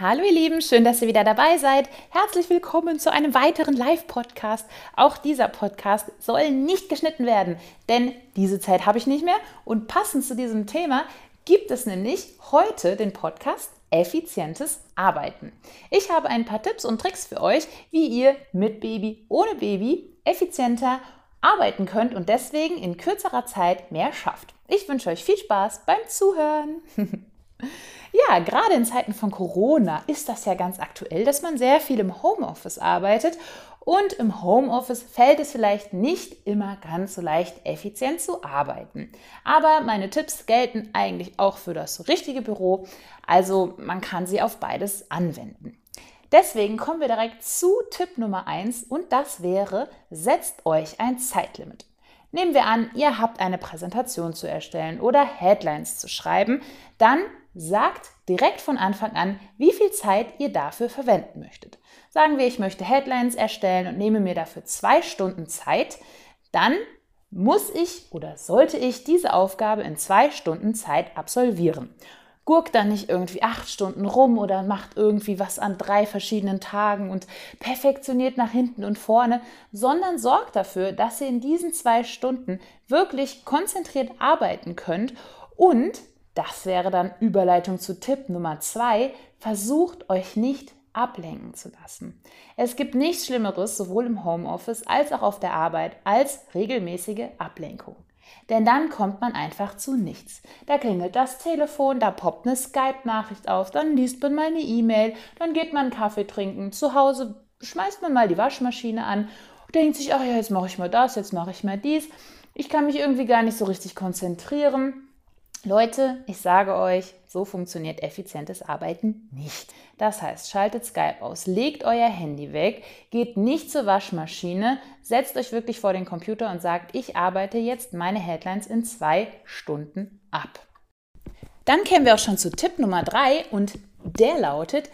Hallo ihr Lieben, schön, dass ihr wieder dabei seid. Herzlich willkommen zu einem weiteren Live-Podcast. Auch dieser Podcast soll nicht geschnitten werden, denn diese Zeit habe ich nicht mehr. Und passend zu diesem Thema gibt es nämlich heute den Podcast Effizientes Arbeiten. Ich habe ein paar Tipps und Tricks für euch, wie ihr mit Baby, ohne Baby effizienter arbeiten könnt und deswegen in kürzerer Zeit mehr schafft. Ich wünsche euch viel Spaß beim Zuhören. Gerade in Zeiten von Corona ist das ja ganz aktuell, dass man sehr viel im Homeoffice arbeitet. Und im Homeoffice fällt es vielleicht nicht immer ganz so leicht, effizient zu arbeiten. Aber meine Tipps gelten eigentlich auch für das richtige Büro. Also man kann sie auf beides anwenden. Deswegen kommen wir direkt zu Tipp Nummer 1 und das wäre, setzt euch ein Zeitlimit. Nehmen wir an, ihr habt eine Präsentation zu erstellen oder Headlines zu schreiben, dann sagt direkt von Anfang an, wie viel Zeit ihr dafür verwenden möchtet. Sagen wir, ich möchte Headlines erstellen und nehme mir dafür zwei Stunden Zeit, dann muss ich oder sollte ich diese Aufgabe in zwei Stunden Zeit absolvieren. Gurkt dann nicht irgendwie acht Stunden rum oder macht irgendwie was an drei verschiedenen Tagen und perfektioniert nach hinten und vorne, sondern sorgt dafür, dass ihr in diesen zwei Stunden wirklich konzentriert arbeiten könnt und das wäre dann Überleitung zu Tipp Nummer zwei. Versucht euch nicht ablenken zu lassen. Es gibt nichts Schlimmeres, sowohl im Homeoffice als auch auf der Arbeit, als regelmäßige Ablenkung. Denn dann kommt man einfach zu nichts. Da klingelt das Telefon, da poppt eine Skype-Nachricht auf, dann liest man mal eine E-Mail, dann geht man Kaffee trinken. Zu Hause schmeißt man mal die Waschmaschine an denkt sich, ach ja, jetzt mache ich mal das, jetzt mache ich mal dies. Ich kann mich irgendwie gar nicht so richtig konzentrieren. Leute, ich sage euch, so funktioniert effizientes Arbeiten nicht. Das heißt, schaltet Skype aus, legt euer Handy weg, geht nicht zur Waschmaschine, setzt euch wirklich vor den Computer und sagt, ich arbeite jetzt meine Headlines in zwei Stunden ab. Dann kämen wir auch schon zu Tipp Nummer drei und der lautet,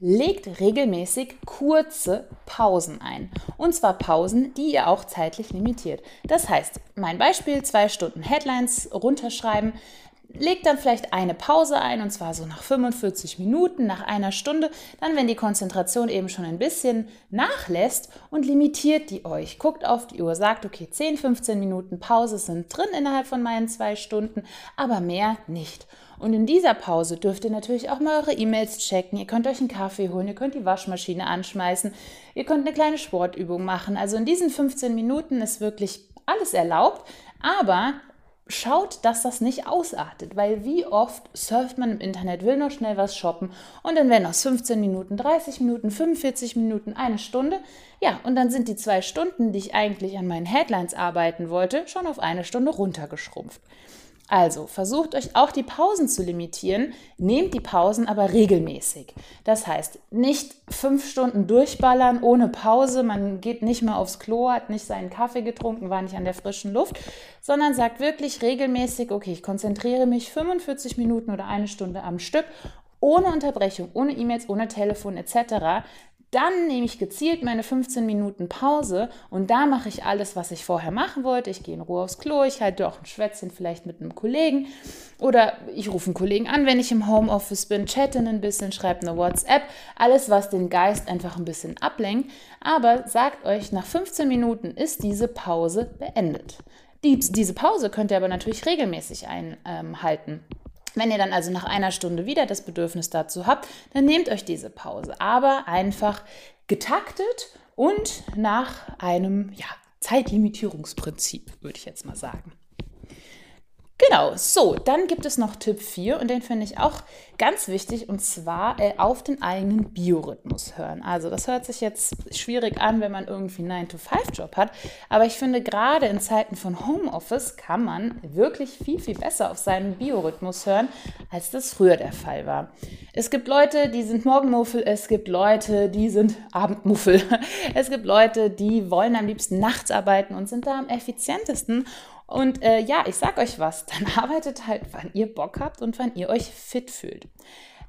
legt regelmäßig kurze Pausen ein. Und zwar Pausen, die ihr auch zeitlich limitiert. Das heißt, mein Beispiel, zwei Stunden Headlines runterschreiben legt dann vielleicht eine Pause ein und zwar so nach 45 Minuten, nach einer Stunde, dann wenn die Konzentration eben schon ein bisschen nachlässt und limitiert die euch. Guckt auf die Uhr, sagt, okay, 10, 15 Minuten Pause sind drin innerhalb von meinen zwei Stunden, aber mehr nicht. Und in dieser Pause dürft ihr natürlich auch mal eure E-Mails checken. Ihr könnt euch einen Kaffee holen, ihr könnt die Waschmaschine anschmeißen, ihr könnt eine kleine Sportübung machen. Also in diesen 15 Minuten ist wirklich alles erlaubt, aber schaut, dass das nicht ausartet, weil wie oft surft man im Internet, will noch schnell was shoppen und dann werden aus 15 Minuten 30 Minuten, 45 Minuten, eine Stunde. Ja, und dann sind die zwei Stunden, die ich eigentlich an meinen Headlines arbeiten wollte, schon auf eine Stunde runtergeschrumpft. Also versucht euch auch die Pausen zu limitieren, nehmt die Pausen aber regelmäßig. Das heißt, nicht fünf Stunden durchballern ohne Pause, man geht nicht mal aufs Klo, hat nicht seinen Kaffee getrunken, war nicht an der frischen Luft, sondern sagt wirklich regelmäßig, okay, ich konzentriere mich 45 Minuten oder eine Stunde am Stück ohne Unterbrechung, ohne E-Mails, ohne Telefon etc. Dann nehme ich gezielt meine 15 Minuten Pause und da mache ich alles, was ich vorher machen wollte. Ich gehe in Ruhe aufs Klo, ich halte auch ein Schwätzchen vielleicht mit einem Kollegen oder ich rufe einen Kollegen an, wenn ich im Homeoffice bin, chatte ein bisschen, schreibe eine WhatsApp. Alles, was den Geist einfach ein bisschen ablenkt. Aber sagt euch, nach 15 Minuten ist diese Pause beendet. Die, diese Pause könnt ihr aber natürlich regelmäßig einhalten. Ähm, wenn ihr dann also nach einer Stunde wieder das Bedürfnis dazu habt, dann nehmt euch diese Pause. Aber einfach getaktet und nach einem ja, Zeitlimitierungsprinzip, würde ich jetzt mal sagen. Genau, so, dann gibt es noch Tipp 4 und den finde ich auch ganz wichtig und zwar äh, auf den eigenen Biorhythmus hören. Also das hört sich jetzt schwierig an, wenn man irgendwie einen 9-to-5-Job hat, aber ich finde gerade in Zeiten von Homeoffice kann man wirklich viel, viel besser auf seinen Biorhythmus hören, als das früher der Fall war. Es gibt Leute, die sind Morgenmuffel, es gibt Leute, die sind Abendmuffel, es gibt Leute, die wollen am liebsten nachts arbeiten und sind da am effizientesten und äh, ja, ich sag euch was, dann arbeitet halt, wann ihr Bock habt und wann ihr euch fit fühlt.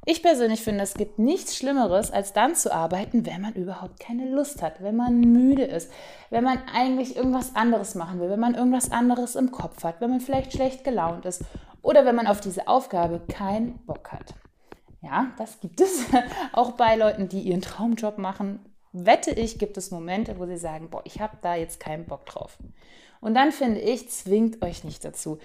Ich persönlich finde, es gibt nichts Schlimmeres, als dann zu arbeiten, wenn man überhaupt keine Lust hat, wenn man müde ist, wenn man eigentlich irgendwas anderes machen will, wenn man irgendwas anderes im Kopf hat, wenn man vielleicht schlecht gelaunt ist oder wenn man auf diese Aufgabe keinen Bock hat. Ja, das gibt es. Auch bei Leuten, die ihren Traumjob machen, wette ich, gibt es Momente, wo sie sagen, boah, ich habe da jetzt keinen Bock drauf. Und dann finde ich, zwingt euch nicht dazu.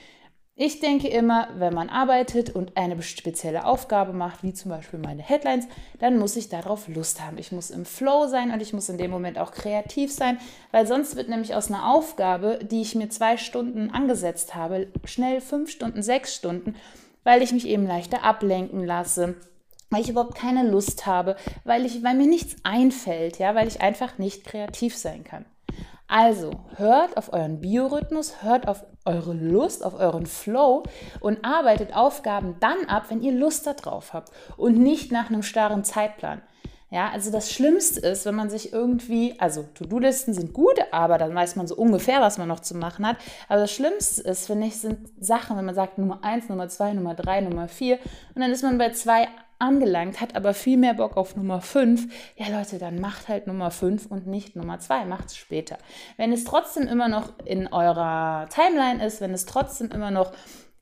Ich denke immer, wenn man arbeitet und eine spezielle Aufgabe macht, wie zum Beispiel meine Headlines, dann muss ich darauf Lust haben. Ich muss im Flow sein und ich muss in dem Moment auch kreativ sein, weil sonst wird nämlich aus einer Aufgabe, die ich mir zwei Stunden angesetzt habe, schnell fünf Stunden, sechs Stunden, weil ich mich eben leichter ablenken lasse, weil ich überhaupt keine Lust habe, weil, ich, weil mir nichts einfällt, ja, weil ich einfach nicht kreativ sein kann. Also hört auf euren Biorhythmus, hört auf eure Lust, auf euren Flow und arbeitet Aufgaben dann ab, wenn ihr Lust darauf habt und nicht nach einem starren Zeitplan. Ja, also das Schlimmste ist, wenn man sich irgendwie, also To-Do-Listen sind gut, aber dann weiß man so ungefähr, was man noch zu machen hat. Aber das Schlimmste ist, finde ich, sind Sachen, wenn man sagt Nummer 1, Nummer 2, Nummer 3, Nummer 4 und dann ist man bei zwei angelangt, hat aber viel mehr Bock auf Nummer 5, ja Leute, dann macht halt Nummer 5 und nicht Nummer 2, macht es später. Wenn es trotzdem immer noch in eurer Timeline ist, wenn es trotzdem immer noch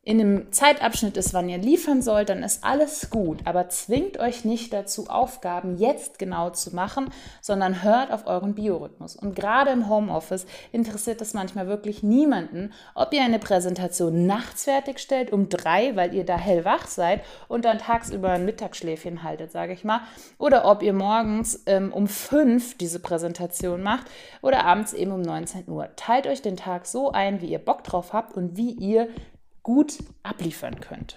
in dem Zeitabschnitt ist, wann ihr liefern sollt, dann ist alles gut. Aber zwingt euch nicht dazu, Aufgaben jetzt genau zu machen, sondern hört auf euren Biorhythmus. Und gerade im Homeoffice interessiert es manchmal wirklich niemanden, ob ihr eine Präsentation nachts fertigstellt um drei, weil ihr da hellwach seid und dann tagsüber ein Mittagsschläfchen haltet, sage ich mal, oder ob ihr morgens ähm, um fünf diese Präsentation macht oder abends eben um 19 Uhr. Teilt euch den Tag so ein, wie ihr Bock drauf habt und wie ihr gut abliefern könnt.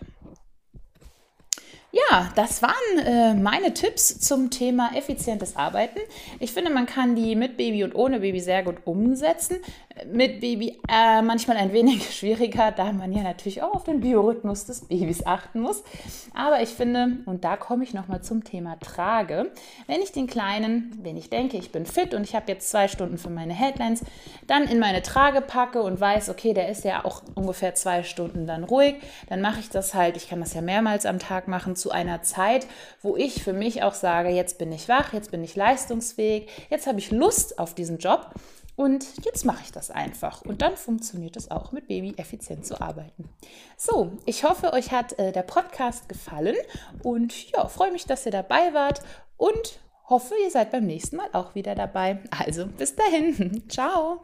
Ja, das waren äh, meine Tipps zum Thema effizientes Arbeiten. Ich finde, man kann die mit Baby und ohne Baby sehr gut umsetzen mit Baby äh, manchmal ein wenig schwieriger, da man ja natürlich auch auf den Biorhythmus des Babys achten muss. Aber ich finde, und da komme ich nochmal zum Thema Trage, wenn ich den Kleinen, wenn ich denke, ich bin fit und ich habe jetzt zwei Stunden für meine Headlines, dann in meine Trage packe und weiß, okay, der ist ja auch ungefähr zwei Stunden dann ruhig, dann mache ich das halt, ich kann das ja mehrmals am Tag machen, zu einer Zeit, wo ich für mich auch sage, jetzt bin ich wach, jetzt bin ich leistungsfähig, jetzt habe ich Lust auf diesen Job und jetzt mache ich das einfach. Und dann funktioniert es auch, mit Baby effizient zu arbeiten. So, ich hoffe, euch hat äh, der Podcast gefallen und ja, freue mich, dass ihr dabei wart und hoffe, ihr seid beim nächsten Mal auch wieder dabei. Also bis dahin. Ciao.